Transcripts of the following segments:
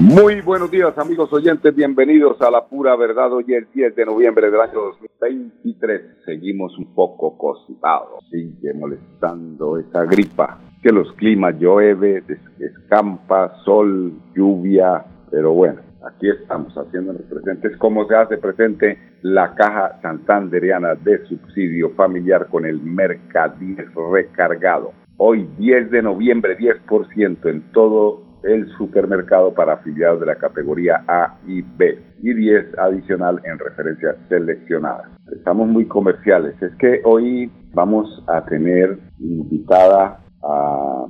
Muy buenos días amigos oyentes, bienvenidos a la pura verdad. Hoy es 10 de noviembre del año 2023. Seguimos un poco constipados, sigue molestando esa gripa. Que los climas llueve, escampa, sol, lluvia, pero bueno, aquí estamos haciéndonos presentes. ¿Cómo se hace presente la caja santanderiana de subsidio familiar con el Mercadillo recargado? Hoy 10 de noviembre, 10% en todo el supermercado para afiliados de la categoría A y B y 10 adicional en referencias seleccionadas. Estamos muy comerciales. Es que hoy vamos a tener invitada a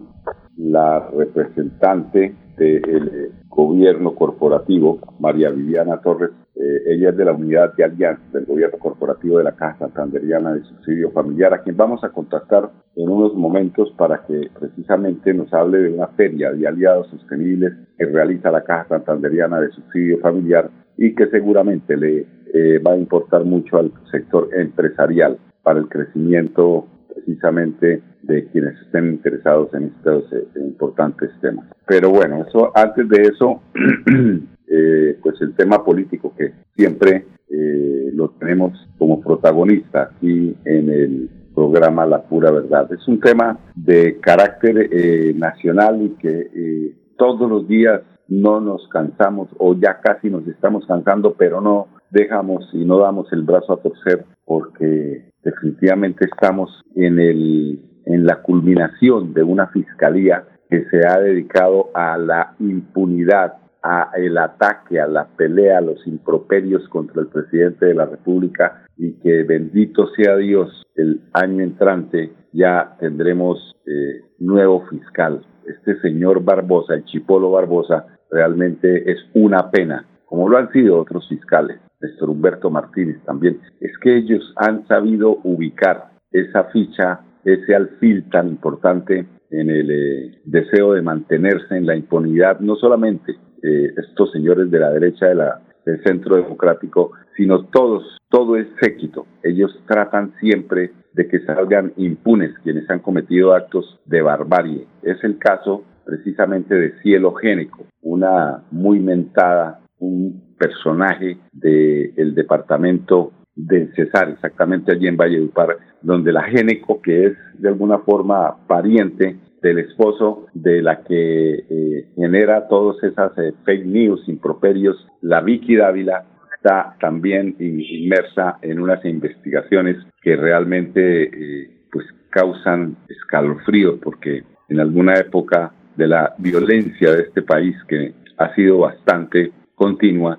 la representante del gobierno corporativo, María Viviana Torres eh, ella es de la unidad de alianza del gobierno corporativo de la Caja Santanderiana de Subsidio Familiar, a quien vamos a contactar en unos momentos para que precisamente nos hable de una feria de aliados sostenibles que realiza la Caja Santanderiana de Subsidio Familiar y que seguramente le eh, va a importar mucho al sector empresarial para el crecimiento precisamente de quienes estén interesados en estos eh, importantes temas. Pero bueno, eso antes de eso Eh, pues el tema político que siempre eh, lo tenemos como protagonista aquí en el programa La Pura Verdad. Es un tema de carácter eh, nacional y que todos los días no nos cansamos o ya casi nos estamos cansando, pero no dejamos y no damos el brazo a torcer porque definitivamente estamos en el en la culminación de una fiscalía que se ha dedicado a la impunidad a el ataque, a la pelea, a los improperios contra el presidente de la República y que bendito sea Dios, el año entrante ya tendremos eh, nuevo fiscal. Este señor Barbosa, el Chipolo Barbosa, realmente es una pena, como lo han sido otros fiscales, Néstor Humberto Martínez también. Es que ellos han sabido ubicar esa ficha, ese alfil tan importante en el eh, deseo de mantenerse en la impunidad, no solamente eh, estos señores de la derecha de la, del centro democrático, sino todos, todo es séquito. Ellos tratan siempre de que salgan impunes quienes han cometido actos de barbarie. Es el caso precisamente de Cielo Génico, una muy mentada, un personaje del departamento del Cesar, exactamente allí en Valledupar, donde la Génico, que es de alguna forma pariente del esposo de la que eh, genera todas esas eh, fake news, improperios, la Vicky Dávila está también inmersa en unas investigaciones que realmente eh, pues causan escalofrío porque en alguna época de la violencia de este país que ha sido bastante continua,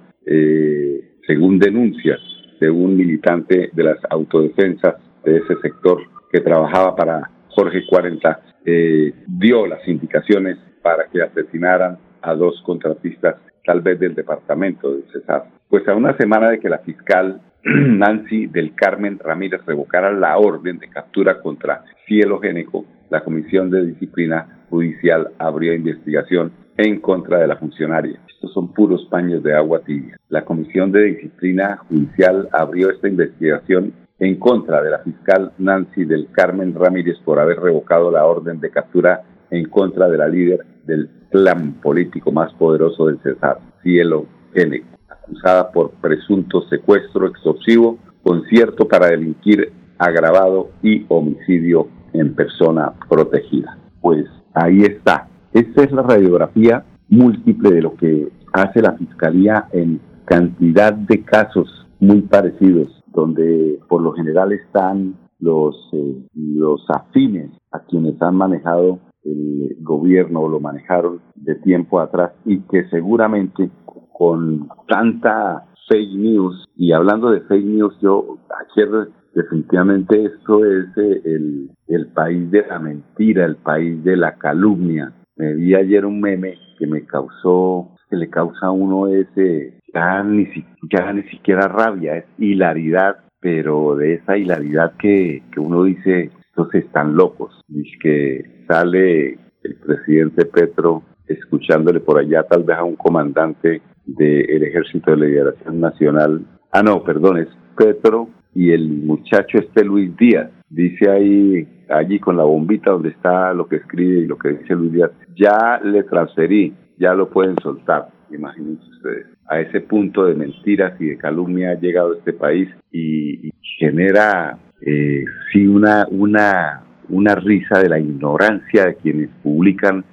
según denuncias de un militante de las autodefensas de ese sector que trabajaba para Jorge 40, eh, dio las indicaciones para que asesinaran a dos contratistas, tal vez del departamento de Cesar. Pues a una semana de que la fiscal Nancy del Carmen Ramírez revocara la orden de captura contra Cielo Génico, la Comisión de Disciplina Judicial abrió investigación en contra de la funcionaria. Estos son puros paños de agua tibia. La Comisión de Disciplina Judicial abrió esta investigación en contra de la fiscal Nancy del Carmen Ramírez por haber revocado la orden de captura en contra de la líder del clan político más poderoso del Cesar, Cielo N, acusada por presunto secuestro extorsivo, concierto para delinquir agravado y homicidio en persona protegida. Pues ahí está. Esta es la radiografía múltiple de lo que hace la Fiscalía en cantidad de casos muy parecidos donde por lo general están los, eh, los afines a quienes han manejado el gobierno o lo manejaron de tiempo atrás y que seguramente con tanta fake news y hablando de fake news yo ayer definitivamente esto es eh, el, el país de la mentira, el país de la calumnia. Me vi ayer un meme que me causó, que le causa a uno ese, ya ni, ya ni siquiera rabia, es hilaridad, pero de esa hilaridad que, que uno dice, estos están locos. Dice que sale el presidente Petro escuchándole por allá tal vez a un comandante del Ejército de Liberación Nacional. Ah, no, perdón, es Petro y el muchacho este Luis Díaz. Dice ahí, allí con la bombita donde está lo que escribe y lo que dice Luis Díaz, ya le transferí, ya lo pueden soltar. Imagínense ustedes. A ese punto de mentiras y de calumnia ha llegado este país y, genera, eh, sí, una, una, una risa de la ignorancia de quienes publican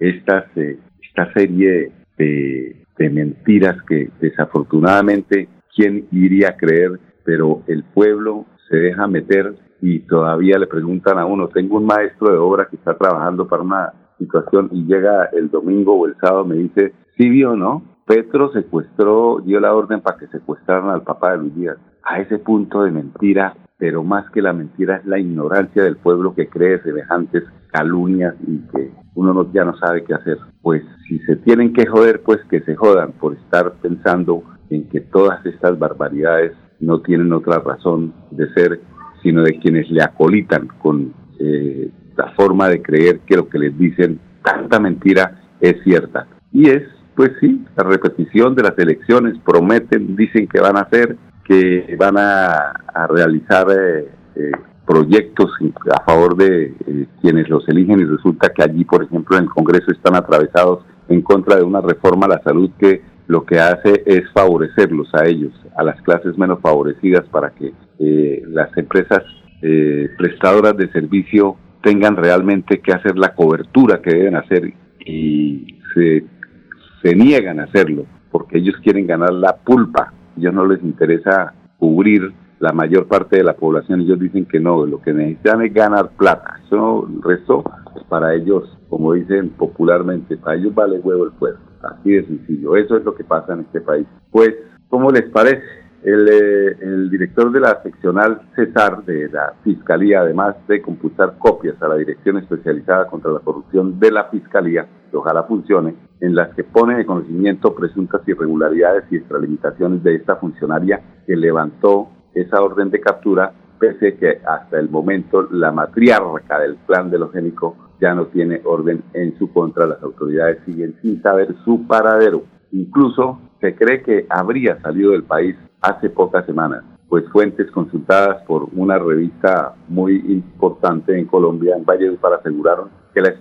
estas, eh, esta serie de, de mentiras que desafortunadamente, ¿quién iría a creer? Pero el pueblo se deja meter y todavía le preguntan a uno, tengo un maestro de obra que está trabajando para una situación y llega el domingo o el sábado, me dice, sí vio, ¿no? Petro secuestró, dio la orden para que secuestraran al papá de Luis Díaz. A ese punto de mentira, pero más que la mentira es la ignorancia del pueblo que cree semejantes calumnias y que uno no, ya no sabe qué hacer. Pues si se tienen que joder, pues que se jodan por estar pensando en que todas estas barbaridades no tienen otra razón de ser, sino de quienes le acolitan con eh, la forma de creer que lo que les dicen, tanta mentira, es cierta. Y es, pues sí, la repetición de las elecciones, prometen, dicen que van a hacer, que van a, realizar eh, eh, proyectos a favor de eh, quienes los eligen. Y resulta que allí, por ejemplo, en el Congreso están atravesados en contra de una reforma a la salud que lo que hace es favorecerlos a ellos, a las clases menos favorecidas, para que eh, las empresas eh, prestadoras de servicio tengan realmente que hacer la cobertura que deben hacer y se, se niegan a hacerlo porque ellos quieren ganar la pulpa, ellos no les interesa cubrir la mayor parte de la población, ellos dicen que no, lo que necesitan es ganar plata. Eso el resto, para ellos, como dicen popularmente, para ellos vale huevo el pueblo. Así de sencillo. Eso es lo que pasa en este país. Pues, ¿cómo les parece? El, eh, el, director de la seccional Cesar de la Fiscalía, además de computar copias a la Dirección Especializada contra la Corrupción de la Fiscalía, que ojalá funcione, en las que pone de conocimiento presuntas irregularidades y extralimitaciones de esta funcionaria que levantó esa orden de captura, pese que hasta el momento la matriarca del plan de los génicos ya no tiene orden en su contra. Las autoridades siguen sin saber su paradero. Incluso se cree que habría salido del país hace pocas semanas, pues fuentes consultadas por una revista muy importante en Colombia, en Valledupar, aseguraron que la,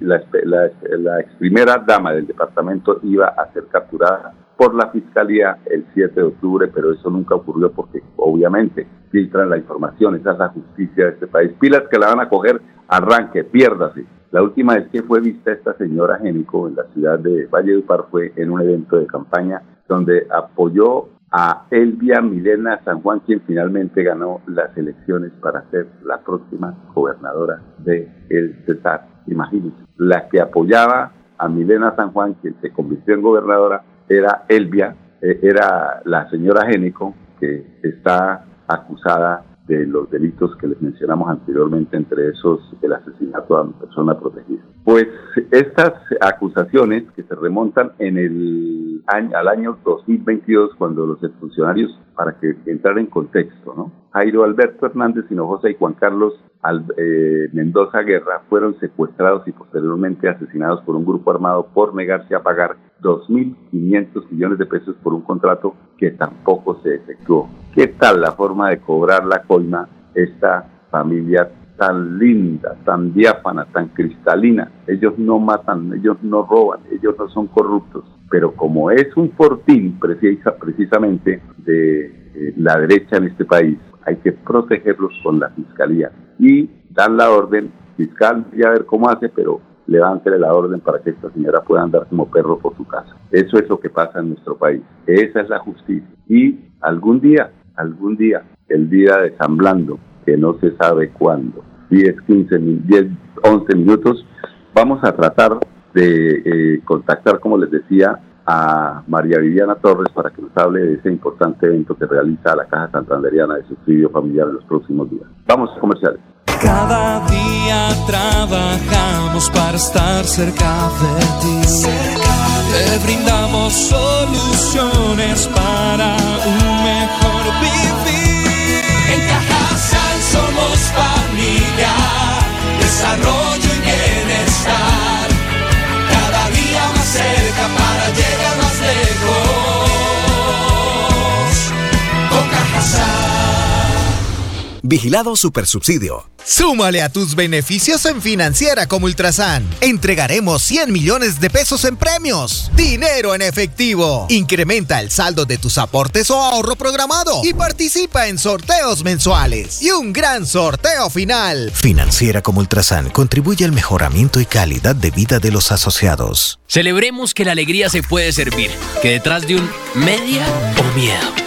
la, la, ex primera dama del departamento iba a ser capturada por la Fiscalía el 7 de octubre, pero eso nunca ocurrió porque obviamente filtran la información, esa es la justicia de este país. Pilas que la van a coger, arranque, piérdase. La última vez que fue vista esta señora Génico en la ciudad de Valledupar fue en un evento de campaña donde apoyó a Elvia Milena San Juan, quien finalmente ganó las elecciones para ser la próxima gobernadora de El Cesar. Imagínense, la que apoyaba a Milena San Juan, quien se convirtió en gobernadora, era Elvia, eh, era la señora Génico, que está acusada de los delitos que les mencionamos anteriormente, entre esos el asesinato a una persona protegida. Pues estas acusaciones que se remontan en el año, al año 2022, cuando los funcionarios, para que entrar en contexto, ¿no? Jairo Alberto Hernández Hinojosa y Juan Carlos eh, Mendoza Guerra fueron secuestrados y posteriormente asesinados por un grupo armado por negarse a pagar 2.500 millones de pesos por un contrato que tampoco se efectuó. ¿Qué tal la forma de cobrar la coima esta familia tan linda, tan diáfana, tan cristalina? Ellos no matan, ellos no roban, ellos no son corruptos, pero como es un fortín precisa, precisamente de eh, la derecha en este país, hay que protegerlos con la fiscalía y dar la orden fiscal y a ver cómo hace, pero levántele la orden para que esta señora pueda andar como perro por su casa. Eso es lo que pasa en nuestro país. Esa es la justicia. Y algún día, algún día, el día de San Blando, que no se sabe cuándo, 10, 15, 10, 11 minutos, vamos a tratar de eh, contactar, como les decía, a María Viviana Torres para que nos hable de ese importante evento que realiza la Caja Santanderiana de Subsidio Familiar en los próximos días. Vamos a comerciales. Cada día trabajamos para estar cerca de ti. Te brindamos soluciones para un mejor vivir. En Cajasal somos familia, Vigilado Supersubsidio. Súmale a tus beneficios en Financiera como Ultrasan. Entregaremos 100 millones de pesos en premios. Dinero en efectivo. Incrementa el saldo de tus aportes o ahorro programado y participa en sorteos mensuales. Y un gran sorteo final. Financiera como Ultrasan contribuye al mejoramiento y calidad de vida de los asociados. Celebremos que la alegría se puede servir, que detrás de un media o miedo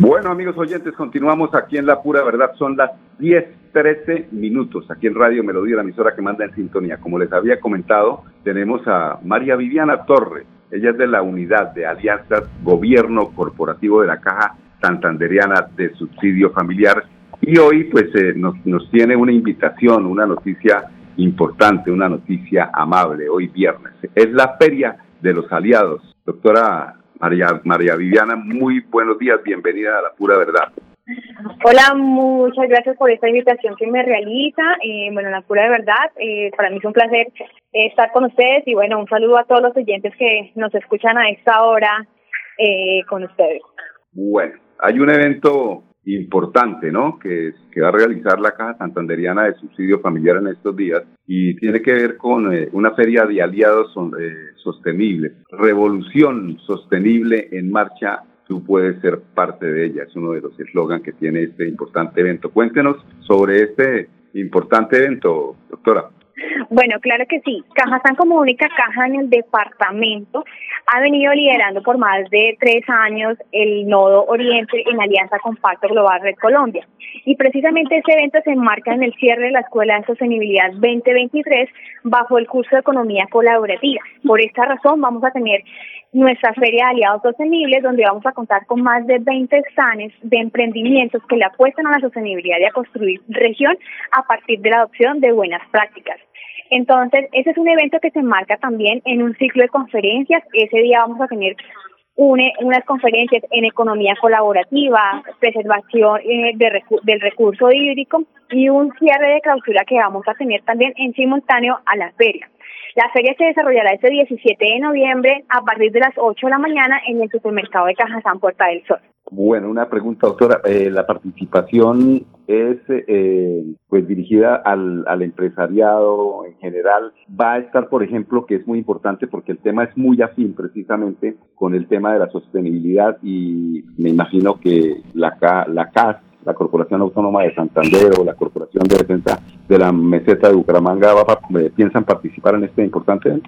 Bueno, amigos oyentes, continuamos aquí en La Pura Verdad. Son las 10, 13 minutos aquí en Radio Melodía, la emisora que manda en sintonía. Como les había comentado, tenemos a María Viviana Torre. Ella es de la unidad de alianzas Gobierno Corporativo de la Caja Santanderiana de Subsidio Familiar. Y hoy, pues, eh, nos, nos tiene una invitación, una noticia importante, una noticia amable, hoy viernes. Es la Feria de los Aliados. Doctora María, María Viviana, muy buenos días, bienvenida a la pura verdad. Hola, muchas gracias por esta invitación que me realiza. Eh, bueno, la pura verdad, eh, para mí es un placer estar con ustedes y bueno, un saludo a todos los oyentes que nos escuchan a esta hora eh, con ustedes. Bueno, hay un evento importante, ¿no? Que, que va a realizar la Caja Santanderiana de Subsidio Familiar en estos días y tiene que ver con eh, una feria de aliados eh, sostenibles. Revolución sostenible en marcha, tú puedes ser parte de ella. Es uno de los eslogans que tiene este importante evento. Cuéntenos sobre este importante evento, doctora. Bueno, claro que sí. Cajazán como única caja en el departamento ha venido liderando por más de tres años el Nodo Oriente en alianza con Pacto Global Red Colombia. Y precisamente este evento se enmarca en el cierre de la Escuela de Sostenibilidad 2023 bajo el curso de Economía Colaborativa. Por esta razón vamos a tener nuestra Feria de Aliados Sostenibles, donde vamos a contar con más de 20 stands de emprendimientos que le apuestan a la sostenibilidad y a construir región a partir de la adopción de buenas prácticas. Entonces, ese es un evento que se enmarca también en un ciclo de conferencias. Ese día vamos a tener unas conferencias en economía colaborativa, preservación eh, del recurso hídrico y un cierre de clausura que vamos a tener también en simultáneo a la feria. La feria se desarrollará este 17 de noviembre a partir de las 8 de la mañana en el supermercado de Cajazán Puerta del Sol. Bueno, una pregunta, doctora. Eh, la participación es eh, pues dirigida al, al, empresariado en general. Va a estar, por ejemplo, que es muy importante porque el tema es muy afín precisamente con el tema de la sostenibilidad y me imagino que la, la CAS la Corporación Autónoma de Santander o la Corporación de Defensa de la Meseta de Bucaramanga eh, piensan participar en este importante?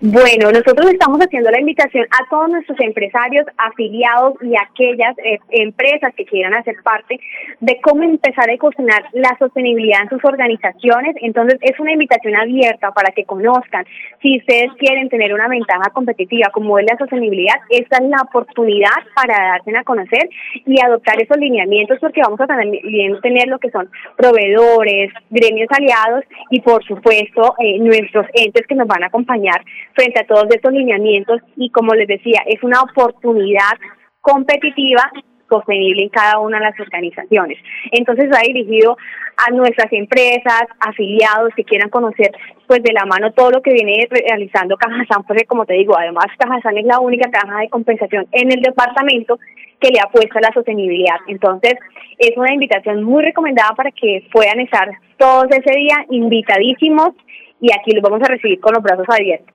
Bueno, nosotros estamos haciendo la invitación a todos nuestros empresarios afiliados y aquellas eh, empresas que quieran hacer parte de cómo empezar a cocinar la sostenibilidad en sus organizaciones. Entonces, es una invitación abierta para que conozcan. Si ustedes quieren tener una ventaja competitiva como es la sostenibilidad, esta es la oportunidad para darse a conocer y adoptar esos lineamientos porque vamos a también tener lo que son proveedores, gremios aliados y, por supuesto, eh, nuestros entes que nos van a acompañar frente a todos estos lineamientos. Y como les decía, es una oportunidad competitiva sostenible en cada una de las organizaciones. Entonces va dirigido a nuestras empresas, afiliados que quieran conocer pues de la mano todo lo que viene realizando Cajazán, porque como te digo, además Cajazán es la única caja de compensación en el departamento que le apuesta a la sostenibilidad. Entonces, es una invitación muy recomendada para que puedan estar todos ese día invitadísimos y aquí los vamos a recibir con los brazos abiertos.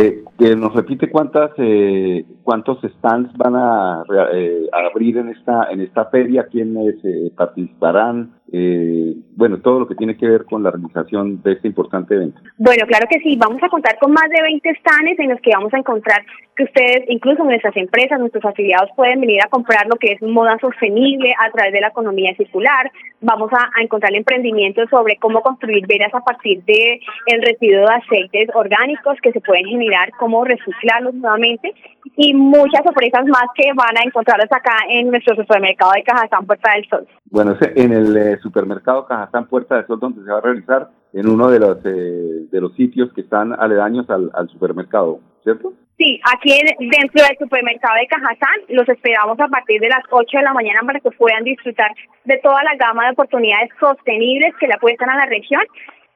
Eh, nos repite cuántas eh, cuántos stands van a, eh, abrir en esta en esta feria, quiénes eh, participarán, eh, bueno, todo lo que tiene que ver con la realización de este importante evento. Bueno, claro que sí, vamos a contar con más de 20 stands en los que vamos a encontrar que ustedes, incluso nuestras empresas, nuestros afiliados pueden venir a comprar lo que es moda sostenible a través de la economía circular. Vamos a, encontrar emprendimientos sobre cómo construir veras a partir de el residuo de aceites orgánicos que se pueden generar, cómo reciclarlos nuevamente y muchas sorpresas más que van a encontrarlos acá en nuestro supermercado de Cajazán Puerta del Sol. Bueno, en el eh, supermercado Cajazán Puerta del Sol donde se va a realizar en uno de los eh, de los sitios que están aledaños al, al supermercado, ¿cierto? Sí, aquí dentro del supermercado de Cajazán los esperamos a partir de las 8 de la mañana para que puedan disfrutar de toda la gama de oportunidades sostenibles que le apuestan a la región.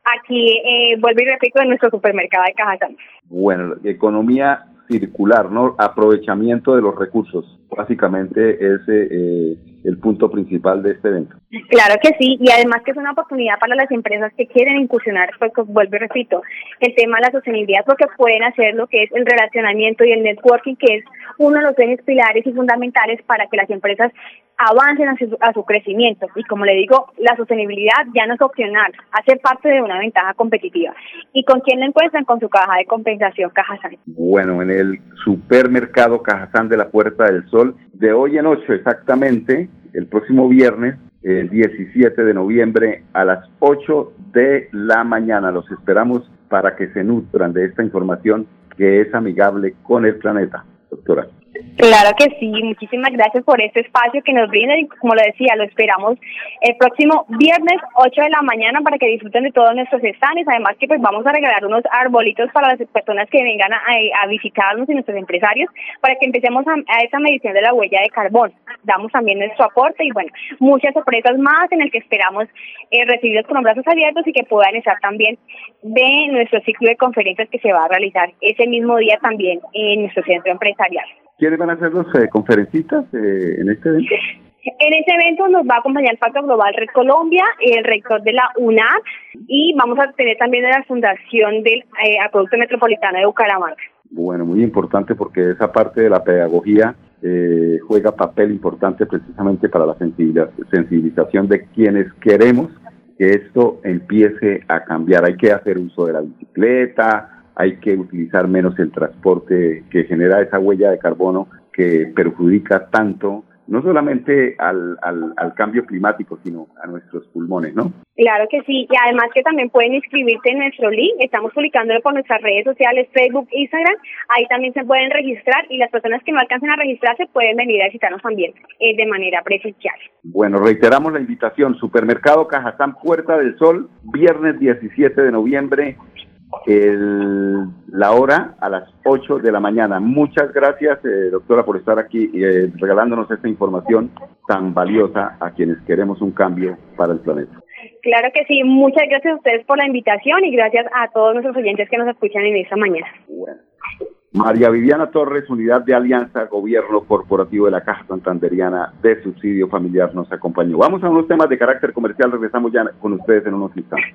Aquí, eh, vuelvo y repito, en nuestro supermercado de Cajazán. Bueno, economía circular, ¿no? Aprovechamiento de los recursos. Básicamente ese eh, el punto principal de este evento. Claro que sí, y además que es una oportunidad para las empresas que quieren incursionar, pues vuelvo y repito, el tema de la sostenibilidad, porque pueden hacer lo que es el relacionamiento y el networking, que es uno de los ejes pilares y fundamentales para que las empresas avancen a su, a su, crecimiento. Y como le digo, la sostenibilidad ya no es opcional, hace parte de una ventaja competitiva. ¿Y con quién la encuentran? Con su caja de compensación Cajazán. Bueno, en el supermercado Cajazán de la Puerta del Sol, de hoy en ocho exactamente, el próximo viernes, el 17 de noviembre a las 8 de la mañana. Los esperamos para que se nutran de esta información que es amigable con el planeta, doctora. Claro que sí, muchísimas gracias por este espacio que nos brinda y como lo decía, lo esperamos el próximo viernes 8 de la mañana para que disfruten de todos nuestros stands, además que pues vamos a regalar unos arbolitos para las personas que vengan a, visitarnos y nuestros empresarios para que empecemos a, esa medición de la huella de carbón. Damos también nuestro aporte y bueno, muchas sorpresas más en el que esperamos eh, recibirlos con los brazos abiertos y que puedan estar también de nuestro ciclo de conferencias que se va a realizar ese mismo día también en nuestro centro empresarial. ¿Quiénes van a ser los eh, conferencistas eh, en este evento? En este evento nos va a acompañar el Pacto Global Red Colombia, el rector de la UNAC y vamos a tener también de la Fundación del eh, Acueducto Metropolitano de Bucaramanga. Bueno, muy importante porque esa parte de la pedagogía eh, juega papel importante precisamente para la sensibilización de quienes queremos que esto empiece a cambiar. Hay que hacer uso de la bicicleta, hay que utilizar menos el transporte que genera esa huella de carbono que perjudica tanto no solamente al, al, cambio climático, sino a nuestros pulmones, ¿no? Claro que sí, y además que también pueden inscribirse en nuestro link, estamos publicándolo por nuestras redes sociales, Facebook, Instagram, ahí también se pueden registrar y las personas que no alcancen a registrarse pueden venir a visitarnos también eh, de manera presencial. Bueno, reiteramos la invitación, Supermercado Cajazán Puerta del Sol, viernes 17 de noviembre, el, la hora a las 8 de la mañana. Muchas gracias, eh, doctora, por estar aquí eh, regalándonos esta información tan valiosa a quienes queremos un cambio para el planeta. Claro que sí, muchas gracias a ustedes por la invitación y gracias a todos nuestros oyentes que nos escuchan en esta mañana. María Viviana Torres, Unidad de Alianza, Gobierno Corporativo de la Caja Santanderiana de Subsidio Familiar, nos acompañó. Vamos a unos temas de carácter comercial, regresamos ya con ustedes en unos instantes.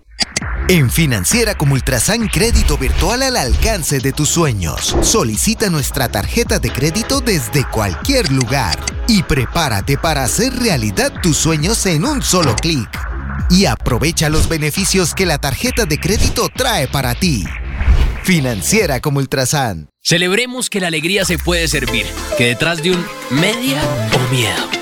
En Financiera como Ultrasan Crédito Virtual al alcance de tus sueños. Solicita nuestra tarjeta de crédito desde cualquier lugar y prepárate para hacer realidad tus sueños en un solo clic. Y aprovecha los beneficios que la tarjeta de crédito trae para ti. Financiera como Ultrasan. Celebremos que la alegría se puede servir, que detrás de un media o miedo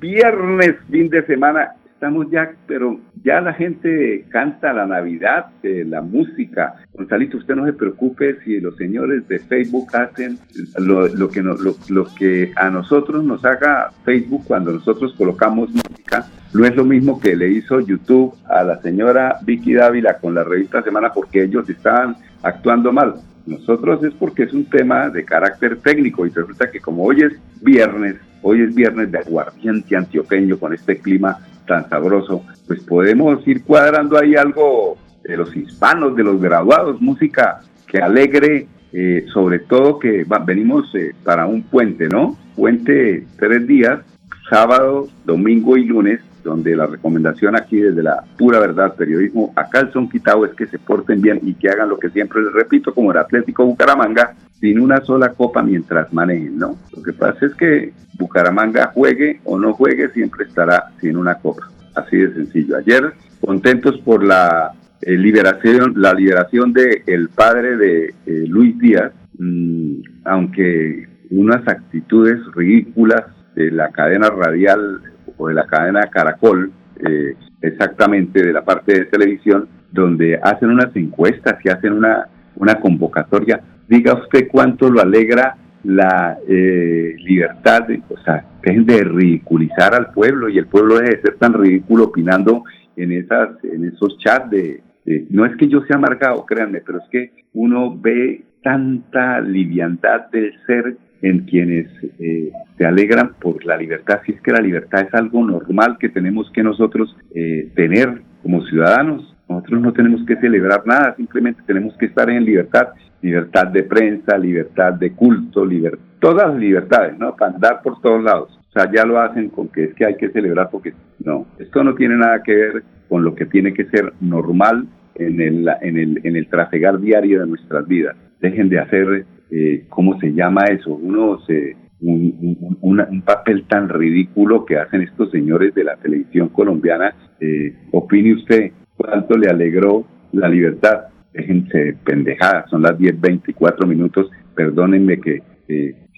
viernes, fin de semana. Estamos ya, pero ya la gente canta la Navidad, eh, la música. Gonzalito, usted no se preocupe si los señores de Facebook hacen lo, que, lo, que a nosotros nos haga Facebook cuando nosotros colocamos música. No es lo mismo que le hizo YouTube a la señora Vicky Dávila con la revista Semana porque ellos estaban actuando mal. Nosotros es porque es un tema de carácter técnico y resulta que como hoy es viernes, hoy es viernes de aguardiente antioqueño con este clima tan sabroso, pues podemos ir cuadrando ahí algo de los hispanos, de los graduados, música que alegre, eh, sobre todo que venimos eh, para un puente, ¿no? Puente tres días, sábado, domingo y lunes, donde la recomendación aquí desde la pura verdad, periodismo a calzón quitado es que se porten bien y que hagan lo que siempre les repito, como el Atlético Bucaramanga, sin una sola copa mientras manejen, ¿no? Lo que pasa es que Bucaramanga juegue o no juegue, siempre estará sin una copa. Así de sencillo. Ayer, contentos por la eh, liberación, la liberación de el padre de eh, Luis Díaz, mm, aunque unas actitudes ridículas de la cadena radial o de la cadena Caracol, eh, exactamente de la parte de televisión, donde hacen unas encuestas y hacen una, una convocatoria. Diga usted cuánto lo alegra la eh, libertad, de, o sea, dejen de ridiculizar al pueblo y el pueblo deje de ser tan ridículo opinando en, esas, en esos chats de, no es que yo sea amargado, créanme, pero es que uno ve tanta liviandad del ser en quienes eh, se alegran por la libertad, si es que la libertad es algo normal que tenemos que nosotros eh, tener como ciudadanos. Nosotros no tenemos que celebrar nada, simplemente tenemos que estar en libertad, libertad de prensa, libertad de culto, liber todas las libertades, ¿no? Para andar por todos lados. O sea, ya lo hacen con que es que hay que celebrar porque no, esto no tiene nada que ver con lo que tiene que ser normal en el, en el, en el trafegar diario de nuestras vidas. Dejen de hacer eh, ¿cómo se llama eso? Uno se, un, papel tan ridículo que hacen estos señores de la televisión colombiana. Eh, opine usted cuánto le alegró la libertad. Déjense pendejadas, son las 10.24 minutos. Perdónenme que,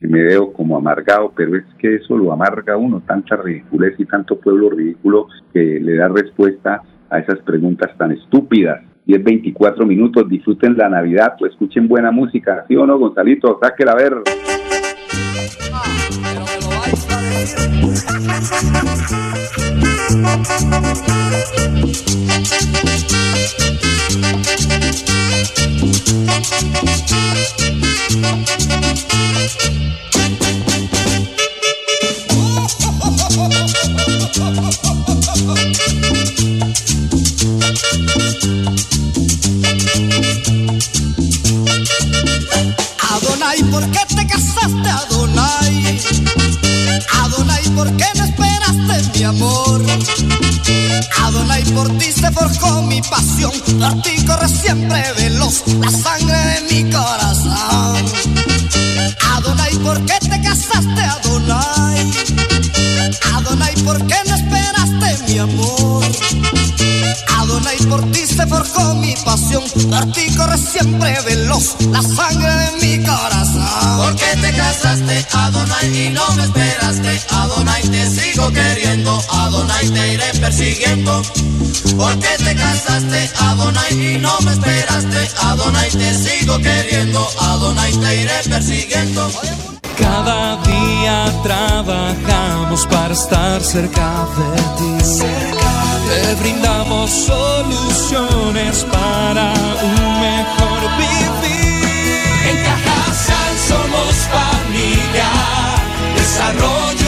me veo como amargado, pero es que eso lo amarga uno, tanta ridiculez y tanto pueblo ridículo que le da respuesta a esas preguntas tan estúpidas 10, 24 minutos, disfruten la Navidad, pues escuchen buena música, ¿sí o no, Gonzalito? Sáquela a ver. Adonai, la sangre de mi corazón. ¿Por qué te casaste, Adonai, y no me esperaste? Adonai, te sigo queriendo, Adonai, te iré persiguiendo. ¿Por qué te casaste, Adonai, y no me esperaste? Adonai, te sigo queriendo, Adonai, te iré persiguiendo. Cada día trabajamos para estar cerca de ti. Te brindamos soluciones para un mejor vivir. En Cajasal somos familia, desarrollo